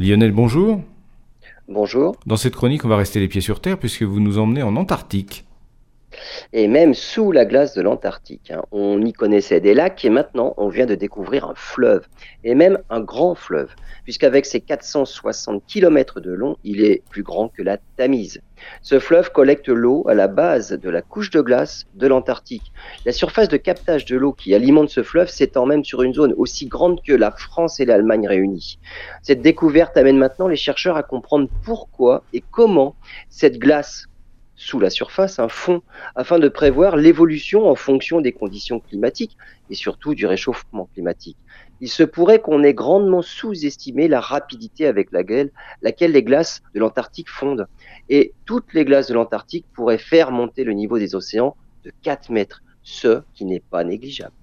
Lionel, bonjour. Bonjour. Dans cette chronique, on va rester les pieds sur terre puisque vous nous emmenez en Antarctique. Et même sous la glace de l'Antarctique. hein. On y connaissait des lacs et maintenant on vient de découvrir un fleuve. Et même un grand fleuve. Puisqu'avec ses 460 km de long, il est plus grand que la Tamise. Ce fleuve collecte l'eau à la base de la couche de glace de l'Antarctique. La surface de captage de l'eau qui alimente ce fleuve s'étend même sur une zone aussi grande que la France et l'Allemagne réunies. Cette découverte amène maintenant les chercheurs à comprendre pourquoi et comment cette glace sous la surface un fond afin de prévoir l'évolution en fonction des conditions climatiques et surtout du réchauffement climatique. Il se pourrait qu'on ait grandement sous-estimé la rapidité avec laquelle, les glaces de l'Antarctique fondent. Et toutes les glaces de l'Antarctique pourraient faire monter le niveau des océans de 4 mètres, ce qui n'est pas négligeable.